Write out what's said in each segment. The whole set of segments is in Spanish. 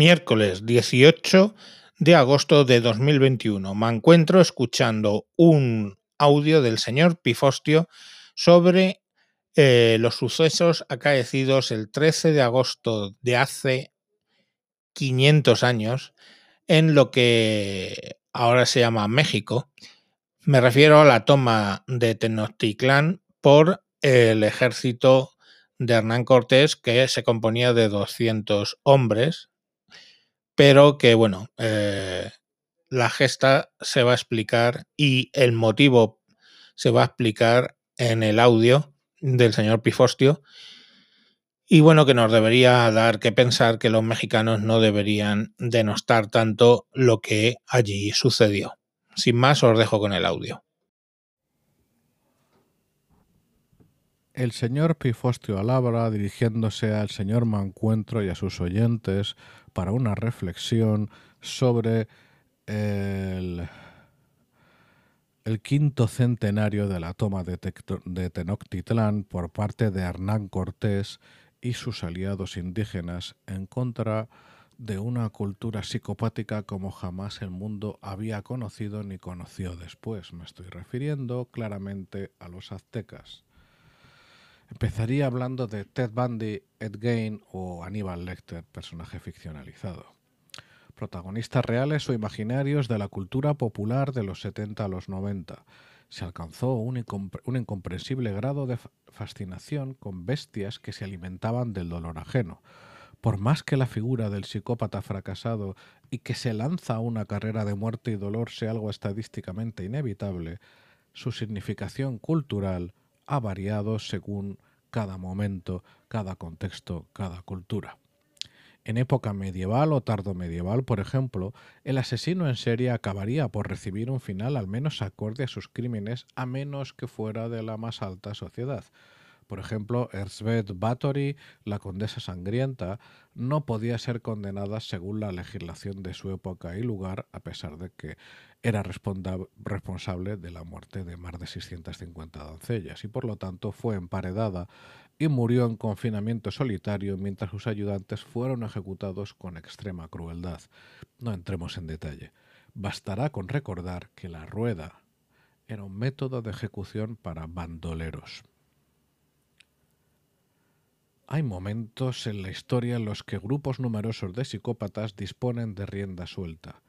Miércoles 18 de agosto de 2021. Me encuentro escuchando un audio del señor Pifostio sobre eh, los sucesos acaecidos el 13 de agosto de hace 500 años en lo que ahora se llama México. Me refiero a la toma de Tenochtitlán por el ejército de Hernán Cortés, que se componía de 200 hombres, pero que, bueno, eh, la gesta se va a explicar y el motivo se va a explicar en el audio del señor Pifostio. Y bueno, que nos debería dar que pensar que los mexicanos no deberían denostar tanto lo que allí sucedió. Sin más, os dejo con el audio. El señor Pifostio Alabra, dirigiéndose al señor Mancuentro y a sus oyentes para una reflexión sobre el, el quinto centenario de la toma de, de Tenochtitlán por parte de Hernán Cortés y sus aliados indígenas en contra de una cultura psicopática como jamás el mundo había conocido ni conoció después. Me estoy refiriendo claramente a los aztecas. Empezaría hablando de Ted Bundy, Ed Gein o Aníbal Lecter, personaje ficcionalizado. Protagonistas reales o imaginarios de la cultura popular de los 70 a los 90. Se alcanzó un, un incomprensible grado de fascinación con bestias que se alimentaban del dolor ajeno. Por más que la figura del psicópata fracasado y que se lanza a una carrera de muerte y dolor sea algo estadísticamente inevitable, su significación cultural ha variado según cada momento, cada contexto, cada cultura. En época medieval o tardomedieval, por ejemplo, el asesino en serie acabaría por recibir un final al menos acorde a sus crímenes, a menos que fuera de la más alta sociedad. Por ejemplo, Erzbeth Bathory, la condesa sangrienta, no podía ser condenada según la legislación de su época y lugar, a pesar de que era responsable de la muerte de más de 650 doncellas y por lo tanto fue emparedada y murió en confinamiento solitario mientras sus ayudantes fueron ejecutados con extrema crueldad. No entremos en detalle. Bastará con recordar que la rueda era un método de ejecución para bandoleros. Hay momentos en la historia en los que grupos numerosos de psicópatas disponen de rienda suelta.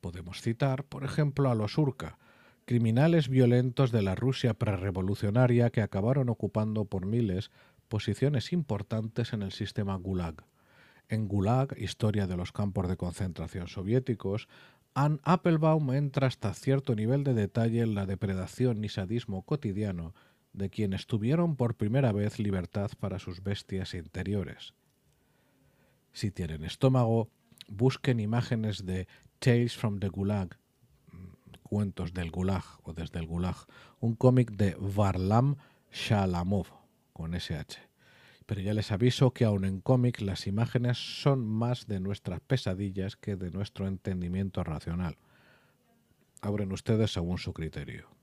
Podemos citar, por ejemplo, a los Urca, criminales violentos de la Rusia prerevolucionaria que acabaron ocupando por miles posiciones importantes en el sistema Gulag. En Gulag, Historia de los campos de concentración soviéticos, Anne Applebaum entra hasta cierto nivel de detalle en la depredación y sadismo cotidiano de quienes tuvieron por primera vez libertad para sus bestias interiores. Si tienen estómago, busquen imágenes de Tales from the Gulag, cuentos del Gulag o desde el Gulag, un cómic de Varlam Shalamov, con SH. Pero ya les aviso que aun en cómic las imágenes son más de nuestras pesadillas que de nuestro entendimiento racional. Abren ustedes según su criterio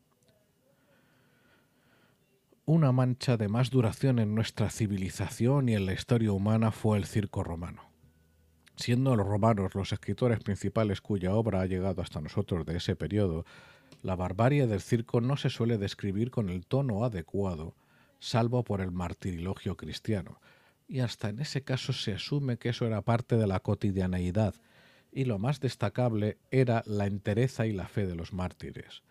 una mancha de más duración en nuestra civilización y en la historia humana fue el circo romano. Siendo los romanos los escritores principales cuya obra ha llegado hasta nosotros de ese periodo, la barbarie del circo no se suele describir con el tono adecuado, salvo por el martirilogio cristiano, y hasta en ese caso se asume que eso era parte de la cotidianeidad, y lo más destacable era la entereza y la fe de los mártires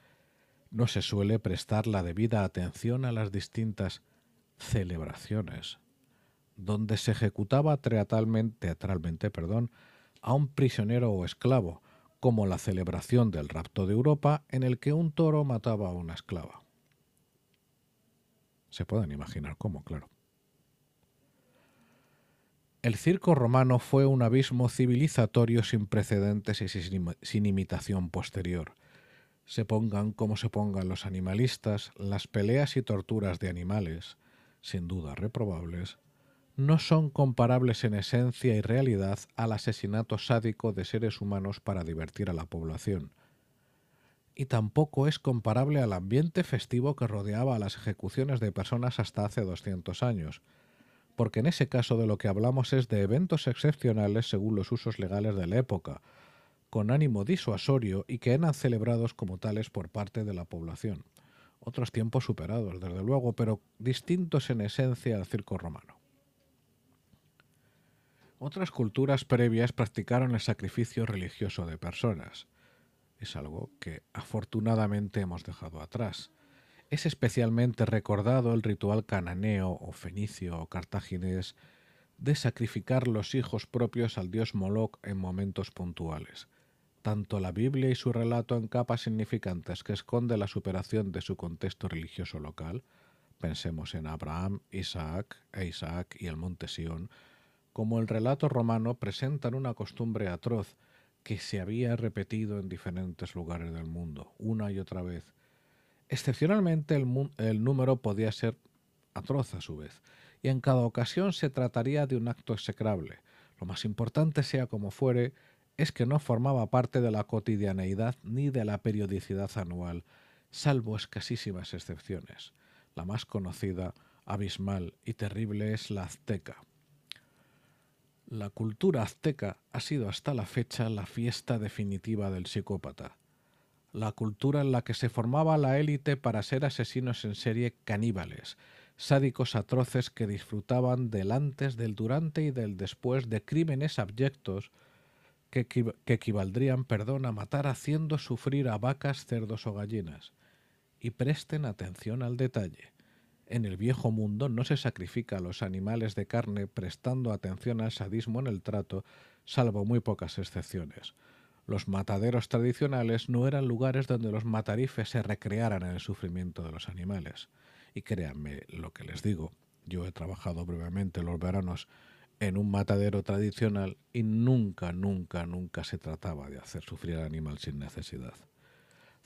no se suele prestar la debida atención a las distintas celebraciones, donde se ejecutaba teatralmente, perdón, a un prisionero o esclavo, como la celebración del rapto de Europa en el que un toro mataba a una esclava. Se pueden imaginar cómo, claro. El circo romano fue un abismo civilizatorio sin precedentes y sin imitación posterior se pongan como se pongan los animalistas, las peleas y torturas de animales, sin duda reprobables, no son comparables en esencia y realidad al asesinato sádico de seres humanos para divertir a la población. Y tampoco es comparable al ambiente festivo que rodeaba a las ejecuciones de personas hasta hace 200 años, porque en ese caso de lo que hablamos es de eventos excepcionales según los usos legales de la época, con ánimo disuasorio y que eran celebrados como tales por parte de la población. Otros tiempos superados, desde luego, pero distintos en esencia al circo romano. Otras culturas previas practicaron el sacrificio religioso de personas. Es algo que afortunadamente hemos dejado atrás. Es especialmente recordado el ritual cananeo o fenicio o cartaginés de sacrificar los hijos propios al dios Moloch en momentos puntuales. Tanto la Biblia y su relato en capas significantes que esconde la superación de su contexto religioso local, pensemos en Abraham, Isaac e Isaac y el monte Sión, como el relato romano presentan una costumbre atroz que se había repetido en diferentes lugares del mundo, una y otra vez. Excepcionalmente el, número podía ser atroz a su vez, y en cada ocasión se trataría de un acto execrable. Lo más importante, sea como fuere, es que no formaba parte de la cotidianeidad ni de la periodicidad anual, salvo escasísimas excepciones. La más conocida, abismal y terrible es la azteca, la cultura azteca ha sido hasta la fecha la fiesta definitiva del psicópata, la cultura en la que se formaba la élite para ser asesinos en serie caníbales, sádicos atroces que disfrutaban del antes, del durante y del después de crímenes abyectos que, equivaldrían perdón, a matar haciendo sufrir a vacas, cerdos o gallinas. Y presten atención al detalle. En el viejo mundo no se sacrifica a los animales de carne prestando atención al sadismo en el trato, salvo muy pocas excepciones. Los mataderos tradicionales no eran lugares donde los matarifes se recrearan en el sufrimiento de los animales. Y créanme lo que les digo, yo he trabajado brevemente los veranos en un matadero tradicional y nunca, nunca, nunca se trataba de hacer sufrir al animal sin necesidad.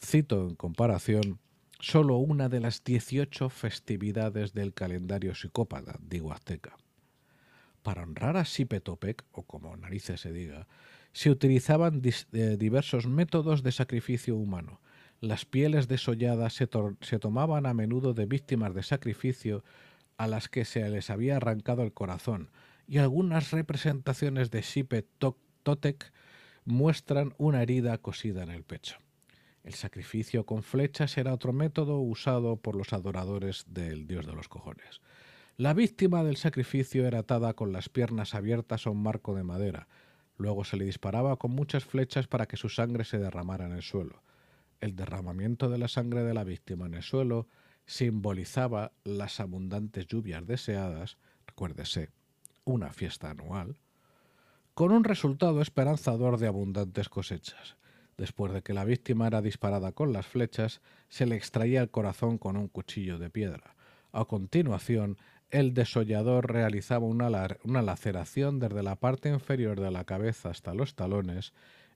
Cito en comparación solo una de las 18 festividades del calendario psicópata, digo azteca. Para honrar a Sipetopec, o como narices se diga, se utilizaban eh, diversos métodos de sacrificio humano. Las pieles desolladas se, se, tomaban a menudo de víctimas de sacrificio a las que se les había arrancado el corazón, y algunas representaciones de Sipetopec muestran una herida cosida en el pecho. El sacrificio con flechas era otro método usado por los adoradores del dios de los cojones. La víctima del sacrificio era atada con las piernas abiertas a un marco de madera. Luego se le disparaba con muchas flechas para que su sangre se derramara en el suelo. El derramamiento de la sangre de la víctima en el suelo simbolizaba las abundantes lluvias deseadas, recuérdese, una fiesta anual, con un resultado esperanzador de abundantes cosechas. Después de que la víctima era disparada con las flechas, se le extraía el corazón con un cuchillo de piedra. A continuación, el desollador realizaba una, laceración desde la parte inferior de la cabeza hasta los talones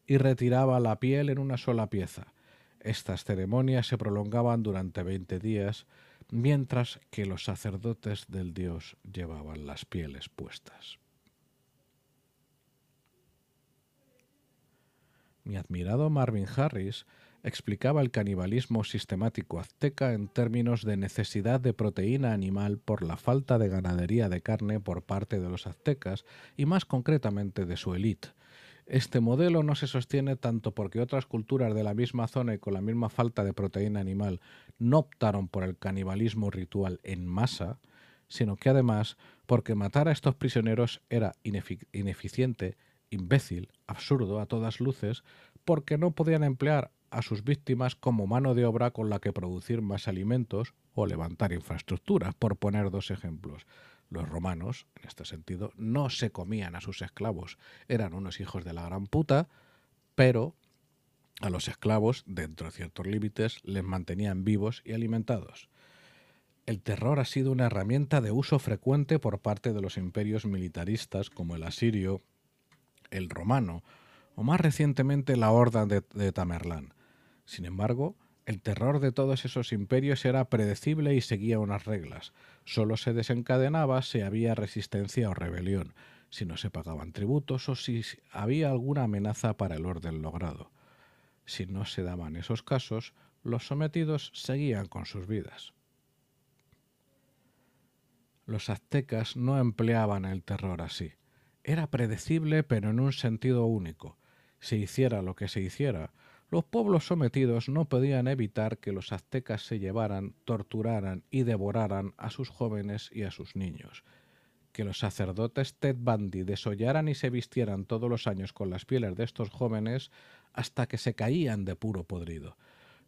y retiraba la piel en una sola pieza. Estas ceremonias se prolongaban durante veinte días, mientras que los sacerdotes del dios llevaban las pieles puestas. Mi admirado Marvin Harris explicaba el canibalismo sistemático azteca en términos de necesidad de proteína animal por la falta de ganadería de carne por parte de los aztecas y más concretamente de su élite. Este modelo no se sostiene tanto porque otras culturas de la misma zona y con la misma falta de proteína animal no optaron por el canibalismo ritual en masa, sino que además porque matar a estos prisioneros era ineficiente imbécil, absurdo a todas luces, porque no podían emplear a sus víctimas como mano de obra con la que producir más alimentos o levantar infraestructura, por poner dos ejemplos. Los romanos, en este sentido, no se comían a sus esclavos, eran unos hijos de la gran puta, pero a los esclavos, dentro de ciertos límites, les mantenían vivos y alimentados. El terror ha sido una herramienta de uso frecuente por parte de los imperios militaristas como el asirio, el romano, o más recientemente la Horda de, Tamerlán. Sin embargo, el terror de todos esos imperios era predecible y seguía unas reglas. Solo se desencadenaba si había resistencia o rebelión, si no se pagaban tributos o si había alguna amenaza para el orden logrado. Si no se daban esos casos, los sometidos seguían con sus vidas. Los aztecas no empleaban el terror así. Era predecible pero en un sentido único. Si hiciera lo que se hiciera, los pueblos sometidos no podían evitar que los aztecas se llevaran, torturaran y devoraran a sus jóvenes y a sus niños. Que los sacerdotes Ted Bundy desollaran y se vistieran todos los años con las pieles de estos jóvenes hasta que se caían de puro podrido.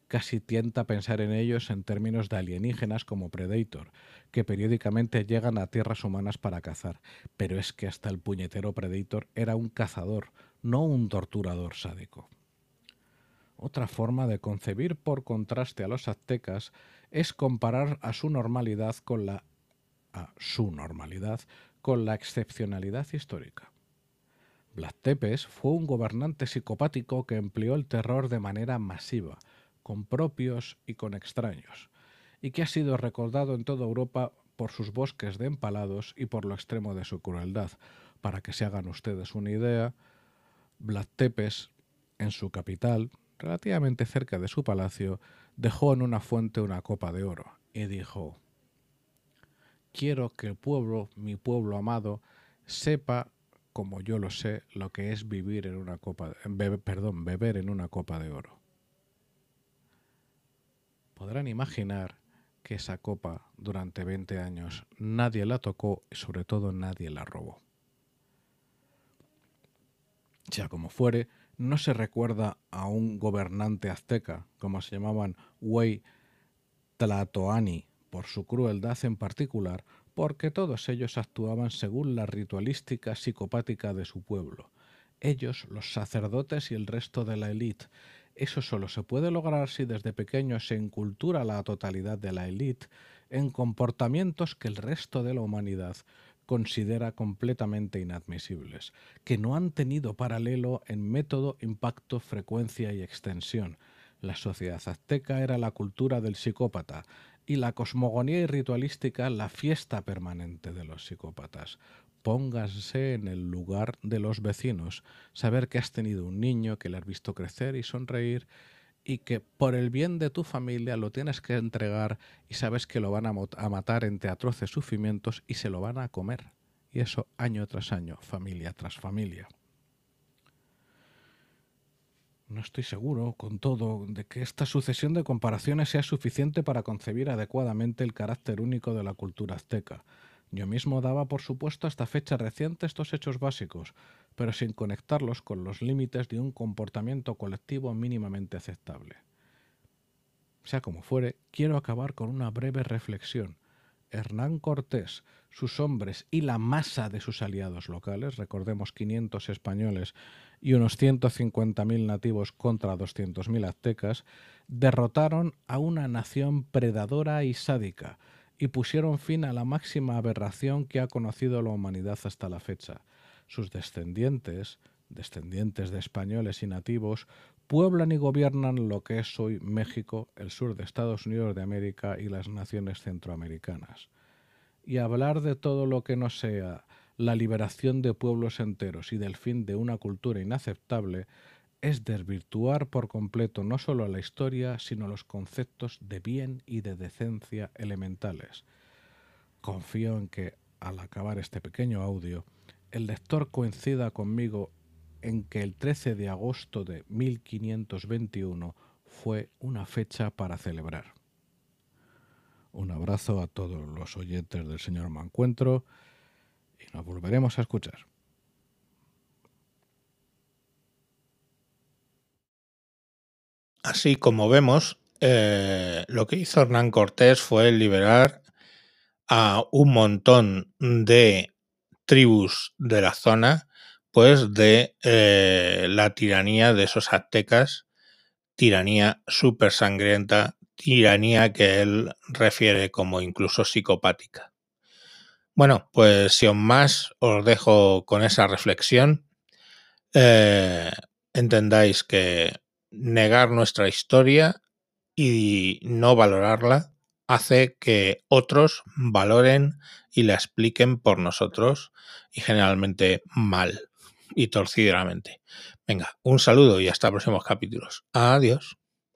Casi tienta pensar en ellos en términos de alienígenas como Predator, que periódicamente llegan a tierras humanas para cazar. Pero es que hasta el puñetero Predator era un cazador, no un torturador sádico. Otra forma de concebir por contraste a los aztecas es comparar a su normalidad con la su normalidad con la excepcionalidad histórica. Blas Tepes fue un gobernante psicopático que empleó el terror de manera masiva, con propios y con extraños, y que ha sido recordado en toda Europa por sus bosques de empalados y por lo extremo de su crueldad. Para que se hagan ustedes una idea, Blas Tepes, en su capital, relativamente cerca de su palacio, dejó en una fuente una copa de oro y dijo, quiero que el pueblo, mi pueblo amado, sepa, como yo lo sé, lo que es vivir en una copa, perdón, beber en una copa de oro. Podrán imaginar que esa copa durante 20 años nadie la tocó y sobre todo nadie la robó. Sea como fuere, no se recuerda a un gobernante azteca, como se llamaban Huey Tlatoani, por su crueldad en particular, porque todos ellos actuaban según la ritualística psicopática de su pueblo. Ellos, los sacerdotes y el resto de la élite. Eso solo se puede lograr si desde pequeño se incultura la totalidad de la élite en comportamientos que el resto de la humanidad considera completamente inadmisibles, que no han tenido paralelo en método, impacto, frecuencia y extensión. La sociedad azteca era la cultura del psicópata y la cosmogonía y ritualística la fiesta permanente de los psicópatas. Póngase en el lugar de los vecinos, saber que has tenido un niño, que le has visto crecer y sonreír y que por el bien de tu familia lo tienes que entregar y sabes que lo van a, matar entre atroces sufrimientos y se lo van a comer. Y eso año tras año, familia tras familia. No estoy seguro, con todo, de que esta sucesión de comparaciones sea suficiente para concebir adecuadamente el carácter único de la cultura azteca. Yo mismo daba por supuesto hasta fecha reciente estos hechos básicos, pero sin conectarlos con los límites de un comportamiento colectivo mínimamente aceptable. Sea como fuere, quiero acabar con una breve reflexión. Hernán Cortés, sus hombres y la masa de sus aliados locales, recordemos 500 españoles y unos 150.000 nativos contra 200.000 aztecas, derrotaron a una nación predadora y sádica, y pusieron fin a la máxima aberración que ha conocido la humanidad hasta la fecha. Sus descendientes, descendientes de españoles y nativos, pueblan y gobiernan lo que es hoy México, el sur de Estados Unidos de América y las naciones centroamericanas. Y hablar de todo lo que no sea la liberación de pueblos enteros y del fin de una cultura inaceptable es desvirtuar por completo no solo la historia, sino los conceptos de bien y de decencia elementales. Confío en que, al acabar este pequeño audio, el lector coincida conmigo en que el 13 de agosto de 1521 fue una fecha para celebrar. Un abrazo a todos los oyentes del señor Mancuentro y nos volveremos a escuchar. Así como vemos, eh, lo que hizo Hernán Cortés fue liberar a un montón de tribus de la zona, pues de eh, la tiranía de esos aztecas, tiranía súper sangrienta, tiranía que él refiere como incluso psicopática. Bueno, pues sin más os dejo con esa reflexión. Eh, entendáis que negar nuestra historia y no valorarla hace que otros valoren y la expliquen por nosotros y generalmente mal y torcidamente. Venga, un saludo y hasta próximos capítulos. Adiós.